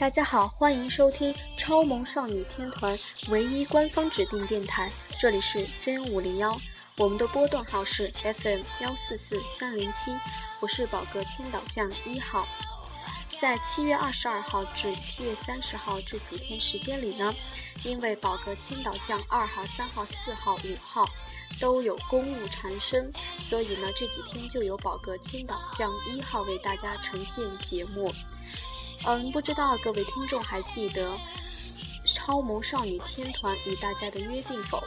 大家好，欢迎收听超萌少女天团唯一官方指定电台，这里是 C N 五零幺，我们的波段号是 F M 幺四四三零七，我是宝格千岛酱一号。在七月二十二号至七月三十号这几天时间里呢，因为宝格千岛酱二号、三号、四号、五号都有公务缠身，所以呢这几天就由宝格千岛酱一号为大家呈现节目。嗯，不知道各位听众还记得超萌少女天团与大家的约定否？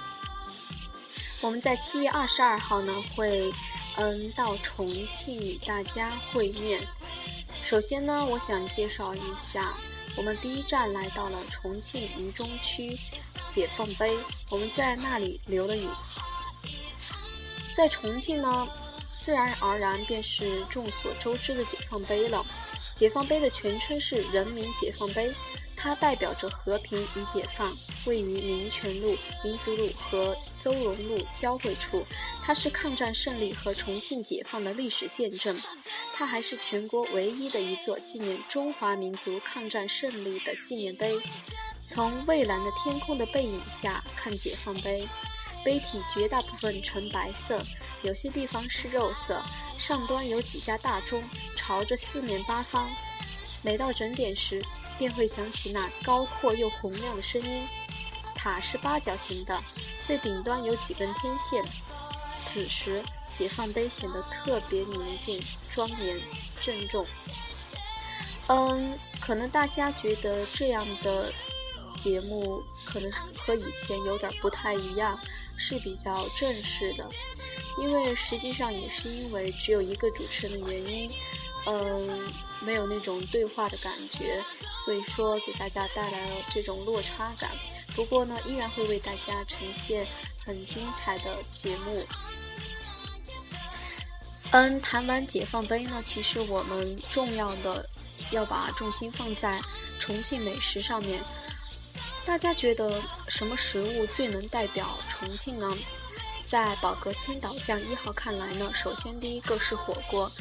我们在七月二十二号呢会嗯到重庆与大家会面。首先呢，我想介绍一下，我们第一站来到了重庆渝中区解放碑，我们在那里留了影。在重庆呢，自然而然便是众所周知的解放碑了。解放碑的全称是人民解放碑，它代表着和平与解放，位于民权路、民族路和邹容路交汇处。它是抗战胜利和重庆解放的历史见证，它还是全国唯一的一座纪念中华民族抗战胜利的纪念碑。从蔚蓝的天空的背影下看解放碑。碑体绝大部分呈白色，有些地方是肉色。上端有几家大钟，朝着四面八方。每到整点时，便会响起那高阔又洪亮的声音。塔是八角形的，最顶端有几根天线。此时，解放碑显得特别宁静、庄严、郑重。嗯，可能大家觉得这样的节目可能和以前有点不太一样。是比较正式的，因为实际上也是因为只有一个主持人的原因，嗯，没有那种对话的感觉，所以说给大家带来了这种落差感。不过呢，依然会为大家呈现很精彩的节目。嗯，谈完解放碑呢，其实我们重要的要把重心放在重庆美食上面。大家觉得什么食物最能代表重庆呢？在宝格青岛酱一号看来呢，首先第一个是火锅，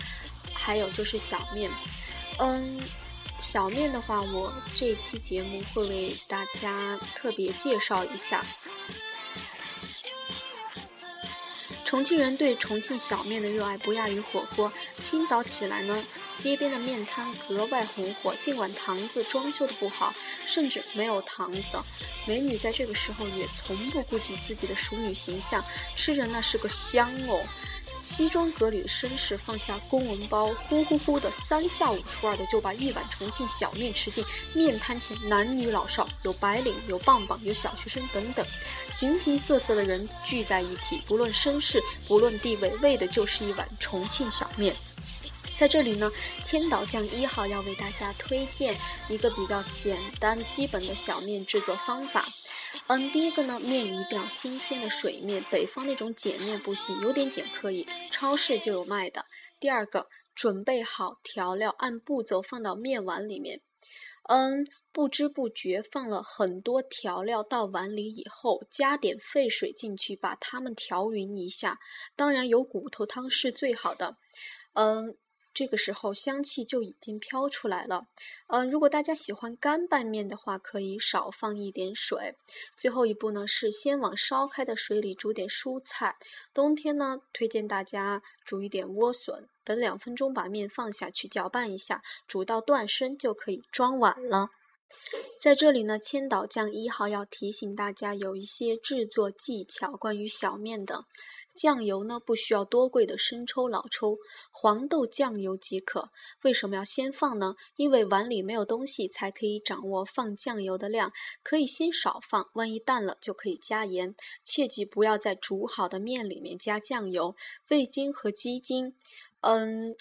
还有就是小面。嗯，小面的话，我这期节目会为大家特别介绍一下。重庆人对重庆小面的热爱不亚于火锅。清早起来呢，街边的面摊格外红火。尽管堂子装修的不好，甚至没有堂子，美女在这个时候也从不顾及自己的熟女形象，吃着那是个香哦。西装革履的绅士放下公文包，呼呼呼的三下五除二的就把一碗重庆小面吃进面摊前。男女老少，有白领，有棒棒，有小学生等等，形形色色的人聚在一起，不论身世，不论地位，为的就是一碗重庆小面。在这里呢，千岛酱一号要为大家推荐一个比较简单基本的小面制作方法。嗯，第一个呢，面一定要新鲜的水面，北方那种碱面不行，有点碱可以，超市就有卖的。第二个，准备好调料，按步骤放到面碗里面。嗯，不知不觉放了很多调料到碗里以后，加点沸水进去，把它们调匀一下。当然，有骨头汤是最好的。嗯。这个时候香气就已经飘出来了。嗯，如果大家喜欢干拌面的话，可以少放一点水。最后一步呢，是先往烧开的水里煮点蔬菜。冬天呢，推荐大家煮一点莴笋。等两分钟，把面放下去搅拌一下，煮到断生就可以装碗了。在这里呢，千岛酱一号要提醒大家有一些制作技巧，关于小面的。酱油呢，不需要多贵的生抽、老抽，黄豆酱油即可。为什么要先放呢？因为碗里没有东西，才可以掌握放酱油的量。可以先少放，万一淡了就可以加盐。切记不要在煮好的面里面加酱油。味精和鸡精，嗯，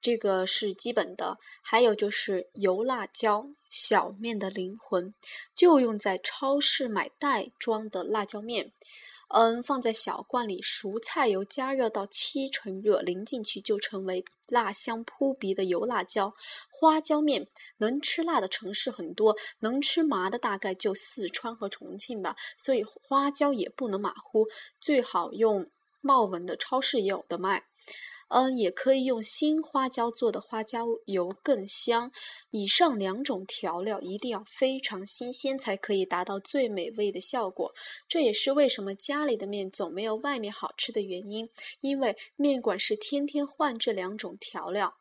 这个是基本的。还有就是油辣椒，小面的灵魂，就用在超市买袋装的辣椒面。嗯，放在小罐里，熟菜油加热到七成热，淋进去就成为辣香扑鼻的油辣椒花椒面。能吃辣的城市很多，能吃麻的大概就四川和重庆吧。所以花椒也不能马虎，最好用茂文的超市也有的卖。嗯，也可以用新花椒做的花椒油更香。以上两种调料一定要非常新鲜，才可以达到最美味的效果。这也是为什么家里的面总没有外面好吃的原因，因为面馆是天天换这两种调料。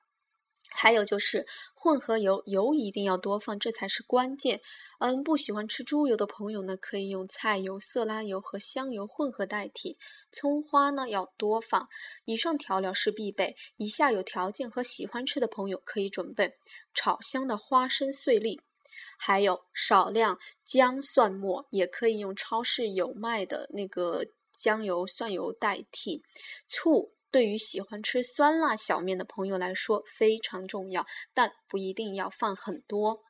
还有就是混合油，油一定要多放，这才是关键。嗯，不喜欢吃猪油的朋友呢，可以用菜油、色拉油和香油混合代替。葱花呢要多放。以上调料是必备。以下有条件和喜欢吃的朋友可以准备：炒香的花生碎粒，还有少量姜蒜末，也可以用超市有卖的那个姜油、蒜油代替。醋。对于喜欢吃酸辣小面的朋友来说非常重要，但不一定要放很多。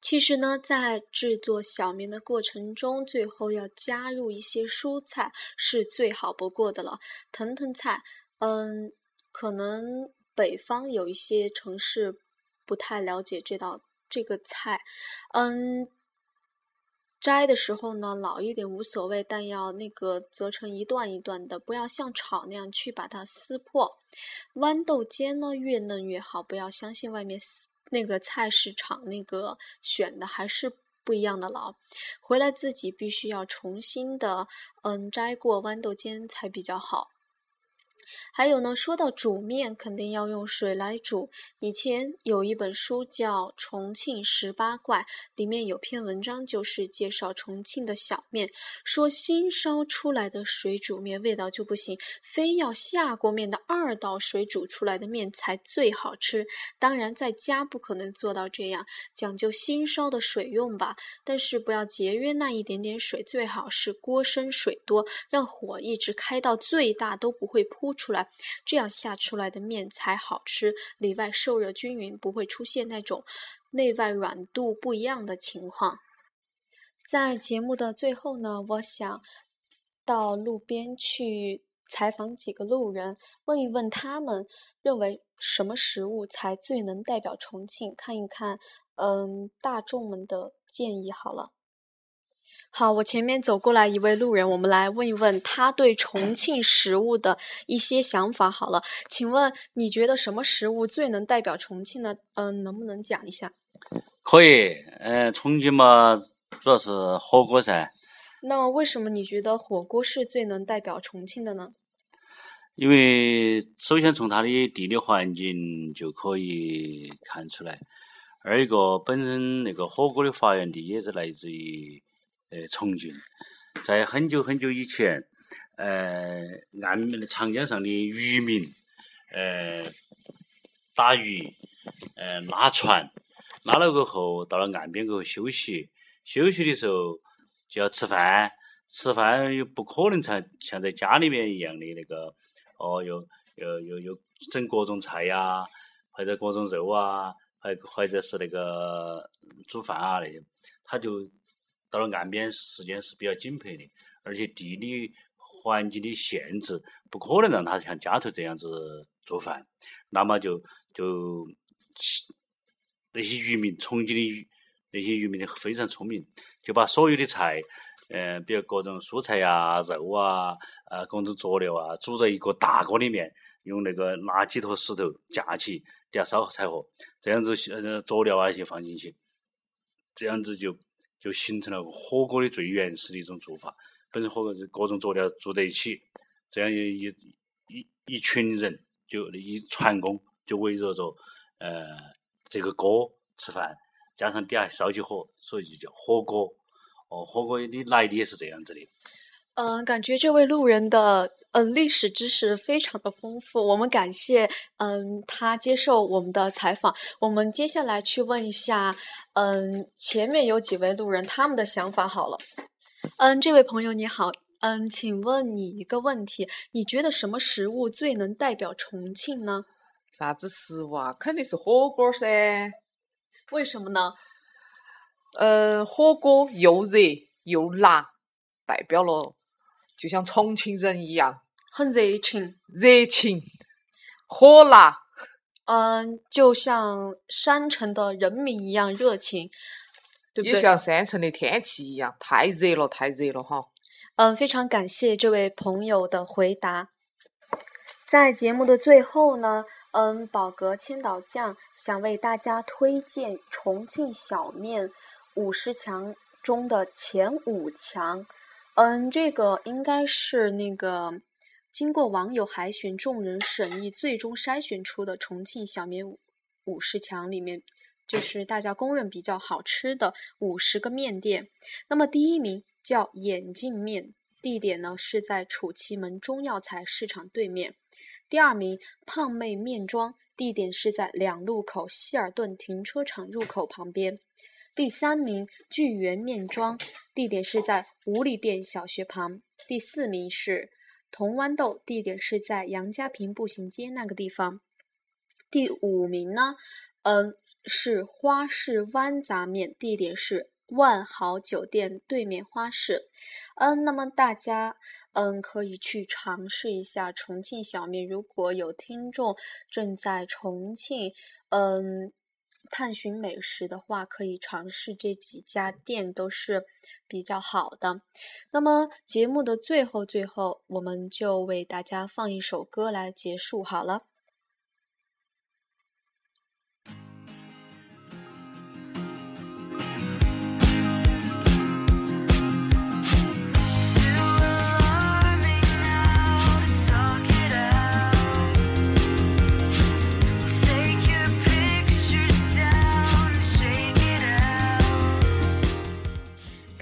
其实呢，在制作小面的过程中，最后要加入一些蔬菜是最好不过的了。腾腾菜，嗯，可能北方有一些城市不太了解这道这个菜，嗯。摘的时候呢，老一点无所谓，但要那个折成一段一段的，不要像炒那样去把它撕破。豌豆尖呢，越嫩越好，不要相信外面那个菜市场那个选的还是不一样的老。回来自己必须要重新的，嗯，摘过豌豆尖才比较好。还有呢，说到煮面，肯定要用水来煮。以前有一本书叫《重庆十八怪》，里面有篇文章就是介绍重庆的小面，说新烧出来的水煮面味道就不行，非要下过面的二道水煮出来的面才最好吃。当然，在家不可能做到这样，讲究新烧的水用吧，但是不要节约那一点点水，最好是锅深水多，让火一直开到最大都不会扑。出来，这样下出来的面才好吃，里外受热均匀，不会出现那种内外软度不一样的情况。在节目的最后呢，我想到路边去采访几个路人，问一问他们认为什么食物才最能代表重庆，看一看，嗯，大众们的建议好了。好，我前面走过来一位路人，我们来问一问他对重庆食物的一些想法。好了，请问你觉得什么食物最能代表重庆呢？嗯，能不能讲一下？可以，嗯，重庆嘛，主要是火锅噻。那为什么你觉得火锅是最能代表重庆的呢？因为首先从它的地理环境就可以看出来，二一个本身那个火锅的发源地也是来自于。呃，重庆在很久很久以前，呃，岸边的长江上的渔民，呃，打鱼，呃，拉船，拉了过后到了岸边过后休息，休息的时候就要吃饭，吃饭又不可能像像在家里面一样的那个，哦，又又又又整各种菜呀，或者各种肉啊，或或者是那个煮饭啊那些，他就。到了岸边，时间是比较紧迫的，而且地理环境的限制，不可能让他像家头这样子做饭。那么就就那些渔民，重庆的渔那些渔民非常聪明，就把所有的菜，嗯，比如各种蔬菜呀、肉啊、啊各种佐料啊，煮在一个大锅里面，用那个拿几坨石头架起，底下烧柴火，这样子呃佐料啊一些放进去，这样子就。就形成了火锅的最原始的一种做法。本身火锅是各种佐料煮在一起，这样一一一群人就一船工就围绕着呃这个锅吃饭，加上底下烧起火，所以就叫火锅。哦，火锅的来历也是这样子的。嗯，感觉这位路人的嗯历史知识非常的丰富，我们感谢嗯他接受我们的采访。我们接下来去问一下嗯前面有几位路人他们的想法好了。嗯，这位朋友你好，嗯，请问你一个问题，你觉得什么食物最能代表重庆呢？啥子食物啊？肯定是火锅噻。为什么呢？嗯，火锅又热又辣，代表了。就像重庆人一样，很热情，热情，火辣。嗯，就像山城的人民一样热情，对不对？也像山城的天气一样，太热了，太热了哈。嗯，非常感谢这位朋友的回答。在节目的最后呢，嗯，宝格千岛酱想为大家推荐重庆小面五十强中的前五强。嗯，这个应该是那个经过网友海选、众人审议，最终筛选出的重庆小面五十强里面，就是大家公认比较好吃的五十个面店。那么第一名叫眼镜面，地点呢是在楚奇门中药材市场对面。第二名胖妹面庄，地点是在两路口希尔顿停车场入口旁边。第三名聚源面庄，地点是在五里店小学旁。第四名是铜豌豆，地点是在杨家坪步行街那个地方。第五名呢，嗯，是花市湾杂面，地点是万豪酒店对面花市。嗯，那么大家嗯可以去尝试一下重庆小面。如果有听众正在重庆，嗯。探寻美食的话，可以尝试这几家店，都是比较好的。那么节目的最后，最后我们就为大家放一首歌来结束好了。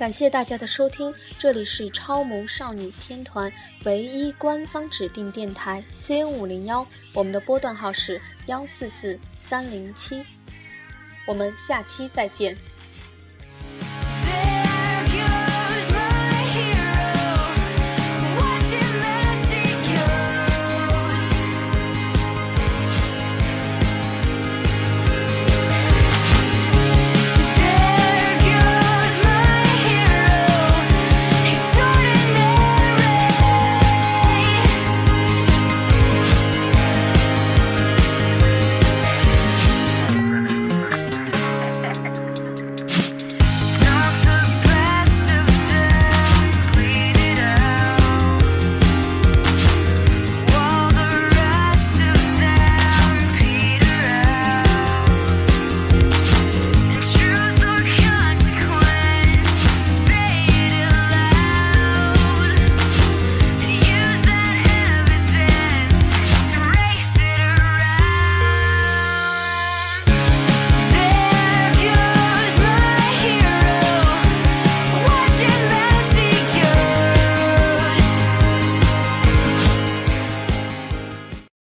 感谢大家的收听，这里是超萌少女天团唯一官方指定电台 C N 五零幺，我们的波段号是幺四四三零七，我们下期再见。